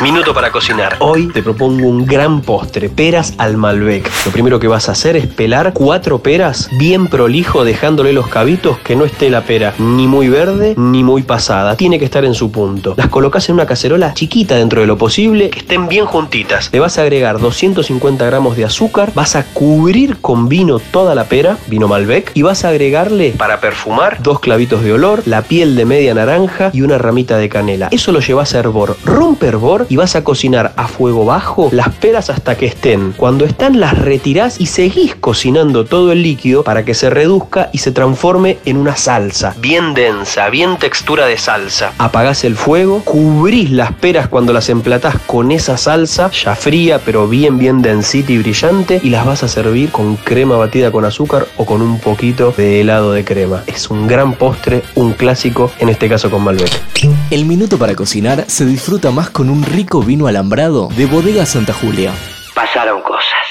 Minuto para cocinar. Hoy te propongo un gran postre, peras al Malbec. Lo primero que vas a hacer es pelar cuatro peras bien prolijo, dejándole los cabitos que no esté la pera ni muy verde ni muy pasada. Tiene que estar en su punto. Las colocas en una cacerola chiquita dentro de lo posible, que estén bien juntitas. Le vas a agregar 250 gramos de azúcar, vas a cubrir con vino toda la pera, vino Malbec, y vas a agregarle para perfumar dos clavitos de olor, la piel de media naranja y una ramita de canela. Eso lo llevas a hervor. Rompe hervor y vas a cocinar a fuego bajo las peras hasta que estén. Cuando están las retirás y seguís cocinando todo el líquido para que se reduzca y se transforme en una salsa. Bien densa, bien textura de salsa. Apagás el fuego, cubrís las peras cuando las emplatás con esa salsa, ya fría pero bien bien densita y brillante y las vas a servir con crema batida con azúcar o con un poquito de helado de crema. Es un gran postre, un clásico, en este caso con Malbec. El minuto para cocinar se disfruta más con un rico vino alambrado de Bodega Santa Julia. Pasaron cosas.